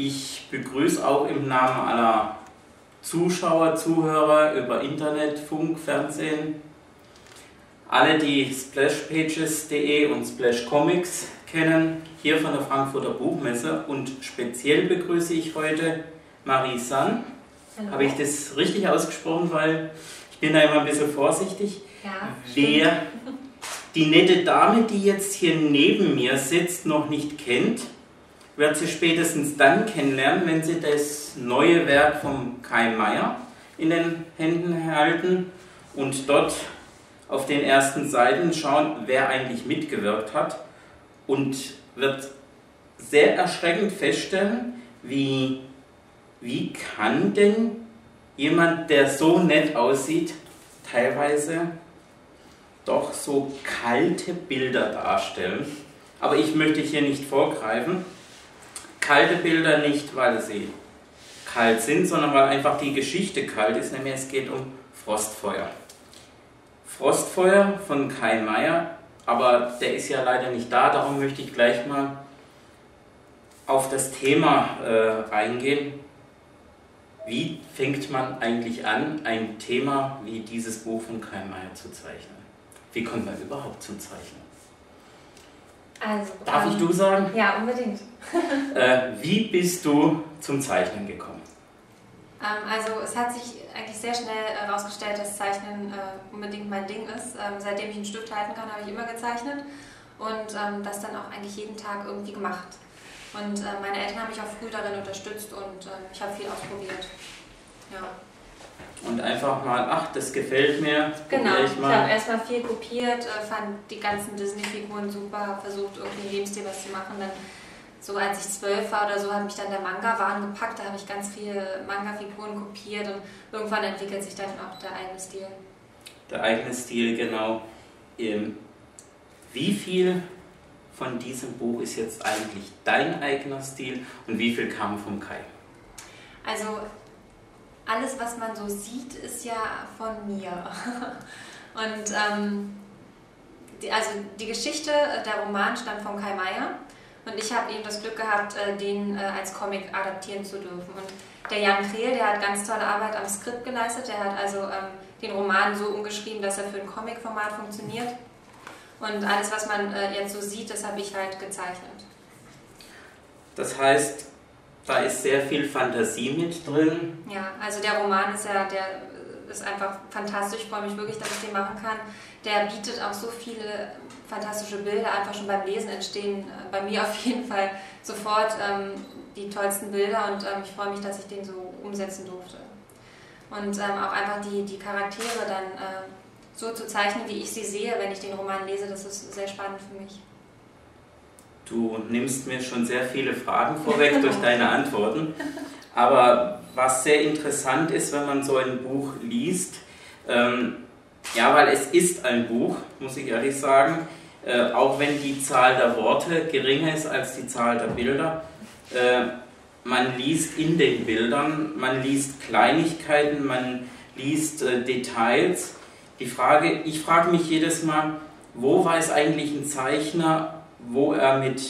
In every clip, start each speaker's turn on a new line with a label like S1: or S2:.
S1: Ich begrüße auch im Namen aller Zuschauer, Zuhörer über Internet, Funk, Fernsehen alle, die splashpages.de und Splash Comics kennen, hier von der Frankfurter Buchmesse und speziell begrüße ich heute Marie San. Habe ich das richtig ausgesprochen, weil ich bin da immer ein bisschen vorsichtig.
S2: Ja,
S1: Wer die nette Dame, die jetzt hier neben mir sitzt, noch nicht kennt, wird sie spätestens dann kennenlernen, wenn sie das neue Werk von Kai Meier in den Händen halten und dort auf den ersten Seiten schauen, wer eigentlich mitgewirkt hat und wird sehr erschreckend feststellen, wie, wie kann denn jemand, der so nett aussieht, teilweise doch so kalte Bilder darstellen. Aber ich möchte hier nicht vorgreifen. Kalte Bilder nicht, weil sie kalt sind, sondern weil einfach die Geschichte kalt ist, nämlich es geht um Frostfeuer. Frostfeuer von Kai Meier, aber der ist ja leider nicht da, darum möchte ich gleich mal auf das Thema äh, eingehen. Wie fängt man eigentlich an, ein Thema wie dieses Buch von Kai Meier zu zeichnen? Wie kommt man überhaupt zum Zeichnen?
S2: Also,
S1: Darf
S2: ähm,
S1: ich du sagen?
S2: Ja, unbedingt.
S1: Äh, wie bist du zum Zeichnen gekommen?
S2: Ähm, also es hat sich eigentlich sehr schnell herausgestellt, dass Zeichnen äh, unbedingt mein Ding ist. Ähm, seitdem ich einen Stift halten kann, habe ich immer gezeichnet und ähm, das dann auch eigentlich jeden Tag irgendwie gemacht. Und äh, meine Eltern haben mich auch früh darin unterstützt und äh, ich habe viel ausprobiert. Ja.
S1: Und einfach mal, ach, das gefällt mir,
S2: Genau, ich
S1: ich
S2: habe
S1: mal.
S2: erstmal viel kopiert, äh, fand die ganzen Disney-Figuren super, habe versucht, irgendwie im Lebensstil was zu machen. Dann, so als ich zwölf war oder so, hat mich dann der Manga-Wahn gepackt, da habe ich ganz viele Manga-Figuren kopiert und irgendwann entwickelt sich dann auch der eigene Stil.
S1: Der eigene Stil, genau. Ähm, Wie viel von diesem Buch ist jetzt eigentlich dein eigener Stil und wie viel kam vom Kai?
S2: Also alles, was man so sieht, ist ja von mir. Und ähm, die, also die Geschichte, äh, der Roman stammt von Kai Meier und ich habe eben das Glück gehabt, äh, den äh, als Comic adaptieren zu dürfen. Und der Jan Krehl, der hat ganz tolle Arbeit am Skript geleistet. Der hat also ähm, den Roman so umgeschrieben, dass er für ein Comic-Format funktioniert. Und alles, was man äh, jetzt so sieht, das habe ich halt gezeichnet.
S1: Das heißt, da ist sehr viel Fantasie mit drin.
S2: Ja, also der Roman ist ja, der ist einfach fantastisch. Ich freue mich wirklich, dass ich den machen kann. Der bietet auch so viele fantastische Bilder. Einfach schon beim Lesen entstehen äh, bei mir auf jeden Fall sofort ähm, die tollsten Bilder und ähm, ich freue mich, dass ich den so umsetzen durfte. Und ähm, auch einfach die, die Charaktere dann äh, so zu zeichnen, wie ich sie sehe, wenn ich den Roman lese, das ist sehr spannend für mich.
S1: Du nimmst mir schon sehr viele Fragen vorweg durch deine Antworten. Aber was sehr interessant ist, wenn man so ein Buch liest, ähm, ja, weil es ist ein Buch, muss ich ehrlich sagen, äh, auch wenn die Zahl der Worte geringer ist als die Zahl der Bilder. Äh, man liest in den Bildern, man liest Kleinigkeiten, man liest äh, Details. Die Frage, ich frage mich jedes Mal, wo weiß eigentlich ein Zeichner, wo er mit,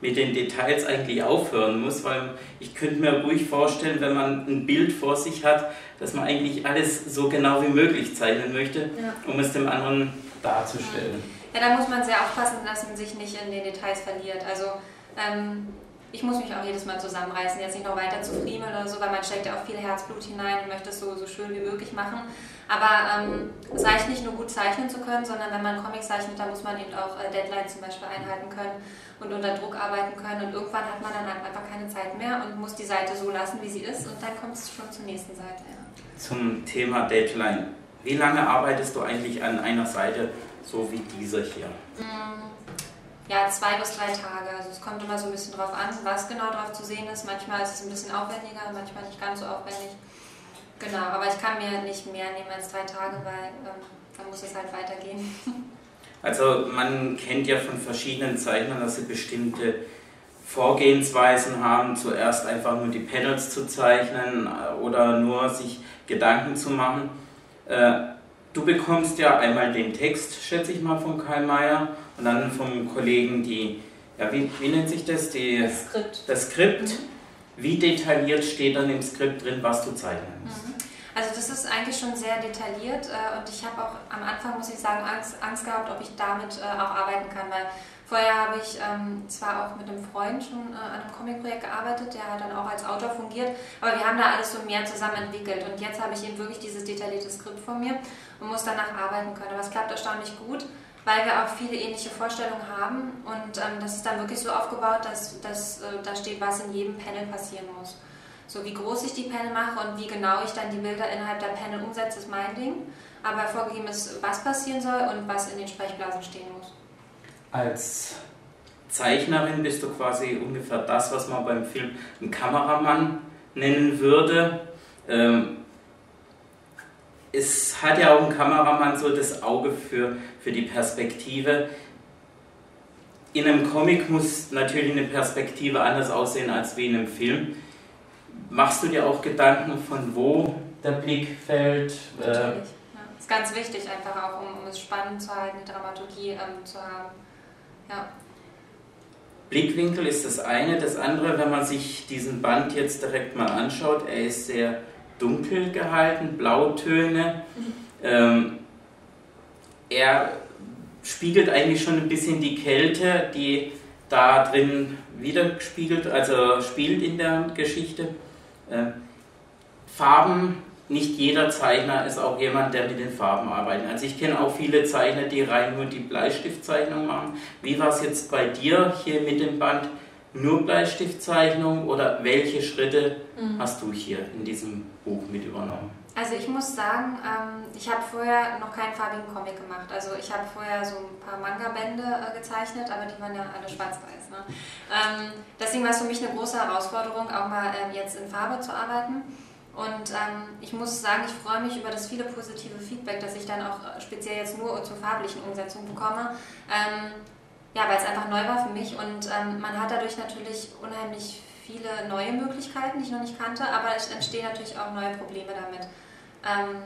S1: mit den Details eigentlich aufhören muss, weil ich könnte mir ruhig vorstellen, wenn man ein Bild vor sich hat, dass man eigentlich alles so genau wie möglich zeichnen möchte,
S2: Ja.
S1: um es dem anderen darzustellen.
S2: Ja, da muss man sehr aufpassen, dass man sich nicht in den Details verliert. Also ähm, ich muss mich auch jedes Mal zusammenreißen, jetzt nicht noch weiter zu friemeln oder so, weil man steckt ja auch viel Herzblut hinein und möchte es so, so schön wie möglich machen. Aber ähm, es reicht nicht nur gut zeichnen zu können, sondern wenn man Comics zeichnet, dann muss man eben auch äh, Deadlines zum Beispiel einhalten können und unter Druck arbeiten können. Und irgendwann hat man dann halt einfach keine Zeit mehr und muss die Seite so lassen, wie sie ist und dann kommt es schon zur nächsten Seite. Ja.
S1: Zum Thema Deadline. Wie lange arbeitest du eigentlich an einer Seite, so wie dieser hier?
S2: Mm, Ja, zwei bis drei Tage. Also es kommt immer so ein bisschen drauf an, was genau drauf zu sehen ist. Manchmal ist es ein bisschen aufwendiger, manchmal nicht ganz so aufwendig. Genau, aber ich kann mir nicht mehr nehmen als drei Tage, weil ähm, dann muss es halt weitergehen.
S1: Also man kennt ja von verschiedenen Zeichnern, dass sie bestimmte Vorgehensweisen haben, zuerst einfach nur die Panels zu zeichnen äh, oder nur sich Gedanken zu machen. Äh, Du bekommst ja einmal den Text, schätze ich mal, von Karl Mayer und dann vom Kollegen die, ja, wie, wie nennt sich das? Die,
S2: Skript.
S1: das Skript. Wie detailliert steht dann im Skript drin, was du zeichnen musst? Mhm.
S2: Also das ist eigentlich schon sehr detailliert äh, und ich habe auch am Anfang, muss ich sagen, Angst, Angst gehabt, ob ich damit äh, auch arbeiten kann, weil vorher habe ich ähm, zwar auch mit einem Freund schon äh, an einem Comicprojekt gearbeitet, der hat dann auch als Autor fungiert, aber wir haben da alles so mehr zusammen entwickelt und jetzt habe ich eben wirklich dieses detaillierte Skript vor mir und muss danach arbeiten können. Aber es klappt erstaunlich gut, weil wir auch viele ähnliche Vorstellungen haben und ähm, das ist dann wirklich so aufgebaut, dass, dass äh, da steht, was in jedem Panel passieren muss. So wie groß ich die Panel mache und wie genau ich dann die Bilder innerhalb der Panel umsetze, ist mein Ding. Aber vorgegeben ist, was passieren soll und was in den Sprechblasen stehen muss.
S1: Als Zeichnerin bist du quasi ungefähr das, was man beim Film einen Kameramann nennen würde. Ähm, es hat ja auch ein Kameramann so das Auge für, für die Perspektive. In einem Comic muss natürlich eine Perspektive anders aussehen als wie in einem Film. Machst du dir auch Gedanken, von wo der Blick fällt?
S2: Äh, Natürlich. Ja. Ist ganz wichtig, einfach auch, um, um es spannend zu halten, die Dramaturgie ähm, zu haben. Ja.
S1: Blickwinkel ist das eine. Das andere, wenn man sich diesen Band jetzt direkt mal anschaut, er ist sehr dunkel gehalten, Blautöne. Ähm, er spiegelt eigentlich schon ein bisschen die Kälte, die da drin widerspiegelt, also spielt in der Geschichte. Äh, Farben, nicht jeder Zeichner ist auch jemand, der mit den Farben arbeitet. Also ich kenne auch viele Zeichner, die rein nur die Bleistiftzeichnung machen. Wie war es jetzt bei dir hier mit dem Band? Nur Bleistiftzeichnung oder welche Schritte mhm. hast du hier in diesem Buch mit übernommen?
S2: Also ich muss sagen, ähm, ich habe vorher noch keinen farbigen Comic gemacht. Also ich habe vorher so ein paar Manga-Bände äh, gezeichnet, aber die waren ja alle schwarz-weiß. Ne? Ähm, deswegen war es für mich eine große Herausforderung, auch mal ähm, jetzt in Farbe zu arbeiten. Und ähm, ich muss sagen, ich freue mich über das viele positive Feedback, das ich dann auch speziell jetzt nur zur farblichen Umsetzung bekomme. Ja, weil es einfach neu war für mich und ähm, man hat dadurch natürlich unheimlich viele neue Möglichkeiten, die ich noch nicht kannte, aber es entstehen natürlich auch neue Probleme damit. Ähm,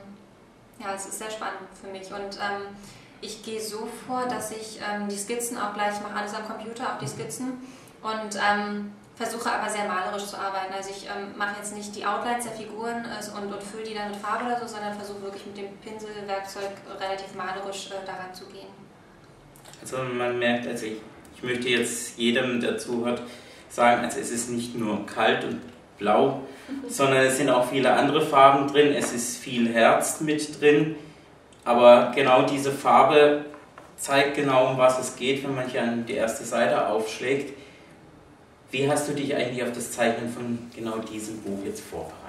S2: ja, es ist sehr spannend für mich und ähm, ich gehe so vor, dass ich ähm, die Skizzen auch gleich mache, alles am Computer, auch die Skizzen und ähm, versuche aber sehr malerisch zu arbeiten. Also ich ähm, mache jetzt nicht die Outlines der Figuren äh, und, und fülle die dann mit Farbe oder so, sondern versuche wirklich mit dem Pinselwerkzeug relativ malerisch äh, daran zu gehen.
S1: Also man merkt, also ich, ich möchte jetzt jedem, der zuhört, sagen, also es ist nicht nur kalt und blau, sondern es sind auch viele andere Farben drin, es ist viel Herz mit drin, aber genau diese Farbe zeigt genau, um was es geht, wenn man hier an die erste Seite aufschlägt. Wie hast du dich eigentlich auf das Zeichnen von genau diesem Buch jetzt vorbereitet?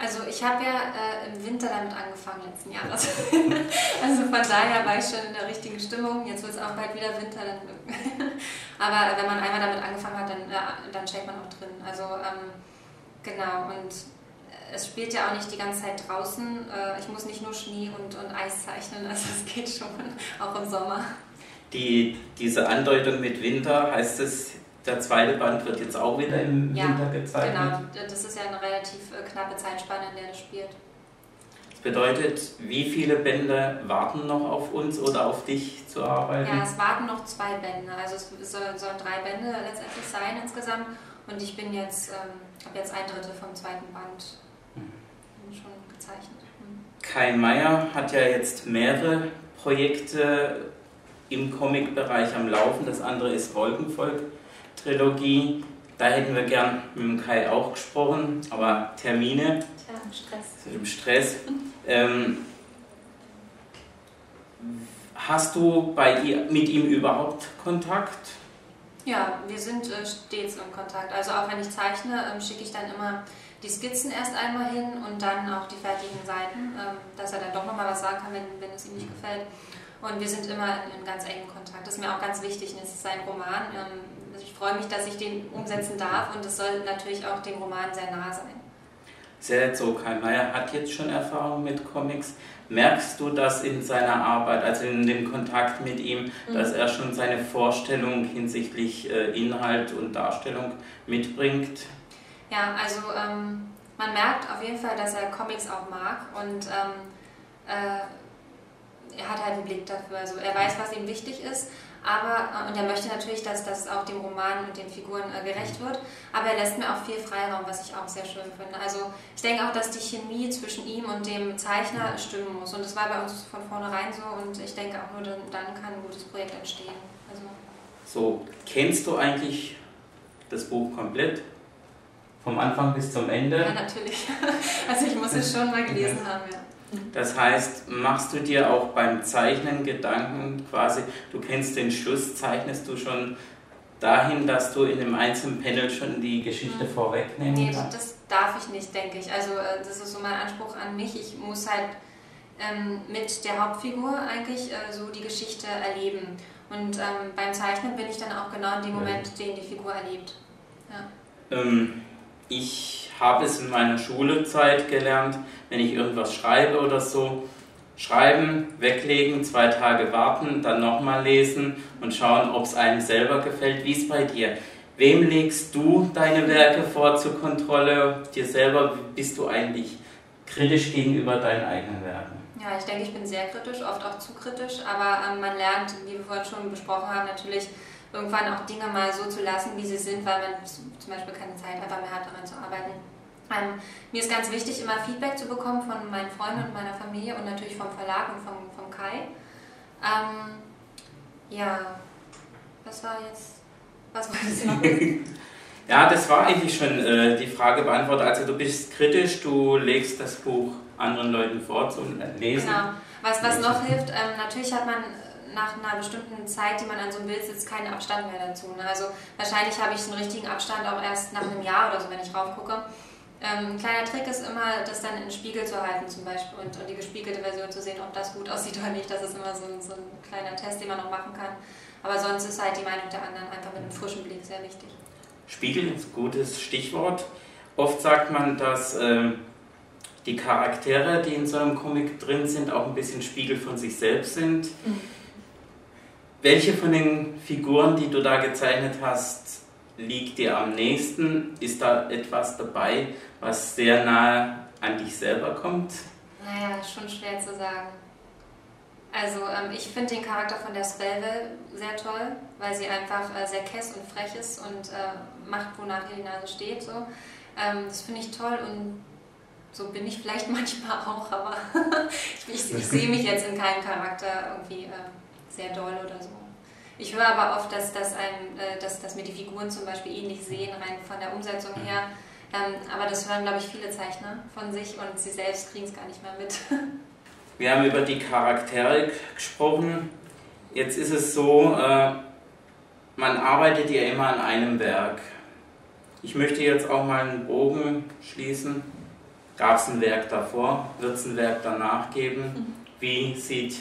S2: Also ich habe ja äh, im Winter damit angefangen letzten Jahres. also von daher war ich schon in der richtigen Stimmung. Jetzt wird es auch bald wieder Winter. Aber wenn man einmal damit angefangen hat, dann, ja, dann steckt man auch drin. Also ähm, genau und es spielt ja auch nicht die ganze Zeit draußen. Äh, ich muss nicht nur Schnee und, und Eis zeichnen, also es geht schon, auch im Sommer.
S1: Die, diese Andeutung mit Winter, heißt es, der zweite Band wird jetzt auch wieder im ja, Winter gezeichnet.
S2: Genau, das ist ja eine relativ äh, knappe Zeitspanne, in der das spielt.
S1: Das bedeutet, wie viele Bände warten noch auf uns oder auf dich zu arbeiten?
S2: Ja, es warten noch zwei Bände. Also es sollen, drei Bände letztendlich sein insgesamt. Und ich bin jetzt, ähm, habe jetzt ein Drittel vom zweiten Band mhm. schon gezeichnet. Mhm.
S1: Kai Meier hat ja jetzt mehrere Projekte im Comic-Bereich am Laufen. Das andere ist Wolkenvolk Trilogie. Da hätten wir gern mit dem Kai auch gesprochen, aber Termine.
S2: Tja, im Stress.
S1: Im Stress. Ähm, hast du bei ihr, mit ihm überhaupt Kontakt?
S2: Ja, wir sind äh, stets in Kontakt. Also auch wenn ich zeichne, ähm, schicke ich dann immer die Skizzen erst einmal hin und dann auch die fertigen Seiten, ähm, dass er dann doch nochmal was sagen kann, wenn, wenn es ihm nicht gefällt. Und wir sind immer in, in ganz engem Kontakt. Das ist mir auch ganz wichtig. Es ist sein Roman. Ähm, also ich freue mich, dass ich den umsetzen darf und es soll natürlich auch dem Roman sehr nah sein.
S1: Sehr so, Kai Meier hat jetzt schon Erfahrung mit Comics. Merkst du das in seiner Arbeit, also in dem Kontakt mit ihm, mhm. dass er schon seine Vorstellung hinsichtlich äh, Inhalt und Darstellung mitbringt?
S2: Ja, also ähm, man merkt auf jeden Fall, dass er Comics auch mag und ähm, äh, er hat halt einen Blick dafür. Also er weiß, was ihm wichtig ist, Aber, äh, und er möchte natürlich, dass das auch dem Roman und den Figuren äh, gerecht wird, aber er lässt mir auch viel Freiraum, was ich auch sehr schön finde. Also ich denke auch, dass die Chemie zwischen ihm und dem Zeichner stimmen muss und das war bei uns von vornherein so und ich denke auch nur dann, dann kann ein gutes Projekt entstehen. Also
S1: so, kennst du eigentlich das Buch komplett? Vom Anfang bis zum Ende?
S2: Ja, natürlich. Also ich muss es schon mal gelesen haben, ja.
S1: Das heißt, machst du dir auch beim Zeichnen Gedanken quasi, du kennst den Schluss, zeichnest du schon dahin, dass du in dem einzelnen Panel schon die Geschichte mhm. vorwegnehmen
S2: nee, kannst? Nee, das darf ich nicht, denke ich. Also äh, das ist so mein Anspruch an mich. Ich muss halt ähm, mit der Hauptfigur eigentlich äh, so die Geschichte erleben. Und ähm, beim Zeichnen bin ich dann auch genau in dem Moment, den die Figur erlebt. Ja.
S1: Ähm, ich habe es in meiner Schulezeit gelernt, wenn ich irgendwas schreibe oder so, schreiben, weglegen, zwei Tage warten, dann nochmal lesen und schauen, ob es einem selber gefällt. Wie ist bei dir? Wem legst du deine Werke vor zur Kontrolle? Dir selber bist du eigentlich kritisch gegenüber deinen eigenen Werken?
S2: Ja, ich denke, ich bin sehr kritisch, oft auch zu kritisch, aber ähm, man lernt, wie wir vorhin schon besprochen haben, natürlich irgendwann auch Dinge mal so zu lassen, wie sie sind, weil man zum Beispiel keine Zeit einfach mehr hat, daran zu arbeiten. Ähm, mir ist ganz wichtig, immer Feedback zu bekommen von meinen Freunden und meiner Familie und natürlich vom Verlag und vom, vom Kai. Ähm, ja, was war jetzt, was wolltest du noch
S1: Ja, das war eigentlich schon äh, die Frage beantwortet. Also du bist kritisch, du legst das Buch anderen Leuten vor zum Lesen. Genau.
S2: Was, was noch hilft, ähm, natürlich hat man nach einer bestimmten Zeit, die man an so einem Bild sitzt, keinen Abstand mehr dazu. Ne? Also wahrscheinlich habe ich einen richtigen Abstand auch erst nach einem Jahr oder so, wenn ich raufgucke. Ähm, ein kleiner Trick ist immer, das dann in den Spiegel zu halten zum Beispiel und, und, die gespiegelte Version zu sehen, ob das gut aussieht oder nicht. Das ist immer so, so ein kleiner Test, den man noch machen kann. Aber sonst ist halt die Meinung der anderen einfach mit einem frischen Blick sehr wichtig.
S1: Spiegel ist ein gutes Stichwort. Oft sagt man, dass äh, die Charaktere, die in so einem Comic drin sind, auch ein bisschen Spiegel von sich selbst sind. Mhm. Welche von den Figuren, die du da gezeichnet hast, liegt dir am nächsten? Ist da etwas dabei, was sehr nahe an dich selber kommt?
S2: Naja, schon schwer zu sagen. Also ähm, ich finde den Charakter von der Spellwell sehr toll, weil sie einfach äh, sehr kess und frech ist und äh, macht, wonach ihr die Nase steht. So. Ähm, das finde ich toll und so bin ich vielleicht manchmal auch, aber ich, ich, ich sehe mich jetzt in keinem Charakter irgendwie äh, sehr doll oder so. Ich höre aber oft, dass, dass, einem, äh, dass, dass mir die Figuren zum Beispiel ähnlich sehen, rein von der Umsetzung her. Ähm, aber das hören, glaube ich, viele Zeichner von sich und sie selbst kriegen es gar nicht mehr mit.
S1: Wir haben über die Charaktere gesprochen. Jetzt ist es so, äh, man arbeitet ja immer an einem Werk. Ich möchte jetzt auch mal einen Bogen schließen. Gab es ein Werk davor? Wird es ein Werk danach geben? Mhm. Wie sieht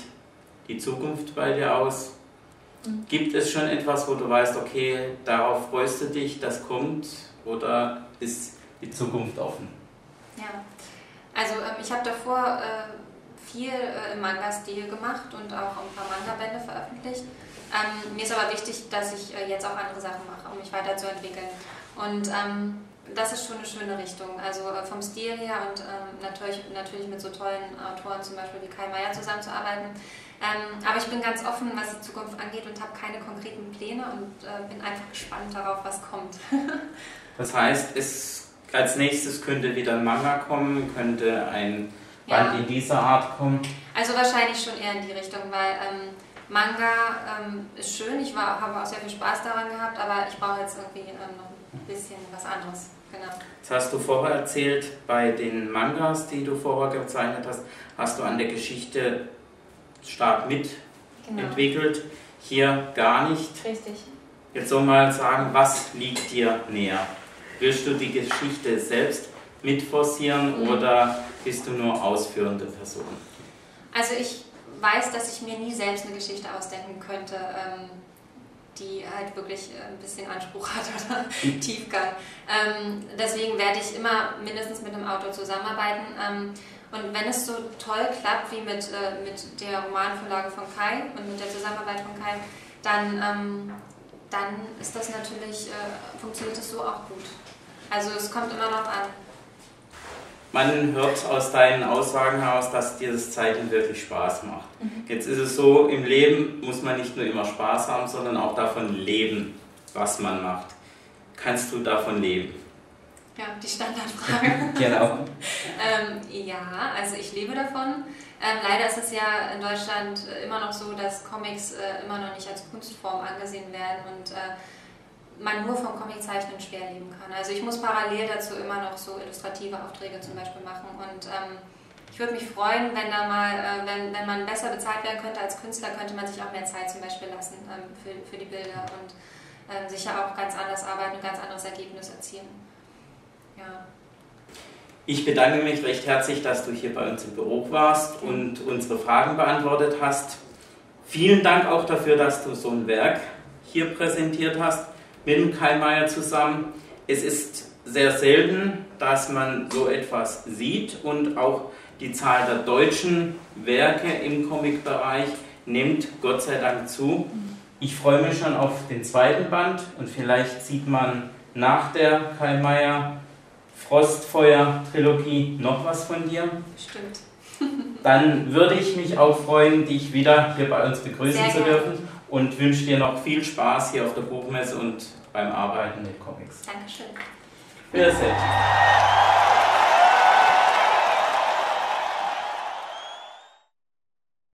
S1: die Zukunft bei dir aus? Mhm. Gibt es schon etwas, wo du weißt, okay, darauf freust du dich, das kommt? Oder ist die Zukunft offen?
S2: Ja, also ähm, ich habe davor äh, viel äh, im Manga-Stil gemacht und auch ein paar Manga-Bände veröffentlicht. Ähm, mir ist aber wichtig, dass ich äh, jetzt auch andere Sachen mache, um mich weiterzuentwickeln. Und ähm, das ist schon eine schöne Richtung. Also vom Stil her und natürlich, natürlich mit so tollen Autoren zum Beispiel wie Kai Meier zusammenzuarbeiten. Ähm, aber ich bin ganz offen, was die Zukunft angeht und habe keine konkreten Pläne und äh, bin einfach gespannt darauf, was kommt.
S1: das heißt, es, als nächstes könnte wieder ein Manga kommen, könnte ein Band ja. in dieser Art kommen?
S2: Also wahrscheinlich schon eher in die Richtung, weil ähm, Manga ähm, ist schön, ich war, habe auch sehr viel Spaß daran gehabt, aber ich brauche jetzt irgendwie ähm, noch ein bisschen was anderes. Genau.
S1: Das hast du vorher erzählt, bei den Mangas, die du vorher gezeichnet hast, hast du an der Geschichte stark mitentwickelt. Genau. Hier gar nicht.
S2: Richtig.
S1: Jetzt soll mal sagen, was liegt dir näher? Willst du die Geschichte selbst mitforcieren mhm. oder bist du nur ausführende Person?
S2: Also ich weiß, dass ich mir nie selbst eine Geschichte ausdenken könnte, ähm, die halt wirklich ein bisschen Anspruch hat oder mhm. Tiefgang. Ähm, deswegen werde ich immer mindestens mit einem Autor zusammenarbeiten. Und wenn es so toll klappt wie mit, äh, mit der Romanvorlage von Kai und mit der Zusammenarbeit von Kai, dann, ähm, dann ist das natürlich, äh, funktioniert es so auch gut. Also es kommt immer noch an.
S1: man hört aus deinen Aussagen heraus, dass dir das Zeichnen wirklich Spaß macht. Mhm. Jetzt ist es so, im Leben muss man nicht nur immer Spaß haben, sondern auch davon leben, was man macht. Kannst du davon leben?
S2: Ja, die Standardfrage.
S1: genau.
S2: ähm, ja, also ich lebe davon. Ähm, leider ist es ja in Deutschland immer noch so, dass Comics äh, immer noch nicht als Kunstform angesehen werden und äh, man nur vom Comiczeichnen schwer leben kann. Also ich muss parallel dazu immer noch so illustrative Aufträge zum Beispiel machen und ähm, ich würde mich freuen, wenn da mal, äh, wenn, wenn man besser bezahlt werden könnte als Künstler, könnte man sich auch mehr Zeit zum Beispiel lassen ähm, für, für die Bilder und ähm, sicher auch ganz anders arbeiten und ganz anderes Ergebnis erzielen. Ja.
S1: Ich bedanke mich recht herzlich, dass du hier bei uns im Büro warst und unsere Fragen beantwortet hast. Vielen Dank auch dafür, dass du so ein Werk hier präsentiert hast mit dem Karl zusammen. Es ist sehr selten, dass man so etwas sieht und auch die Zahl der deutschen Werke im Comic-Bereich nimmt Gott sei Dank zu. Ich freue mich schon auf den zweiten Band und vielleicht sieht man nach der Karl Mayer Frostfeuer-Trilogie noch was von dir.
S2: Stimmt.
S1: Dann würde ich mich auch freuen, dich wieder hier bei uns begrüßen Sehr zu dürfen und wünsche dir noch viel Spaß hier auf der Buchmesse und beim Arbeiten mit Comics.
S2: Dankeschön.
S1: Wiedersehen.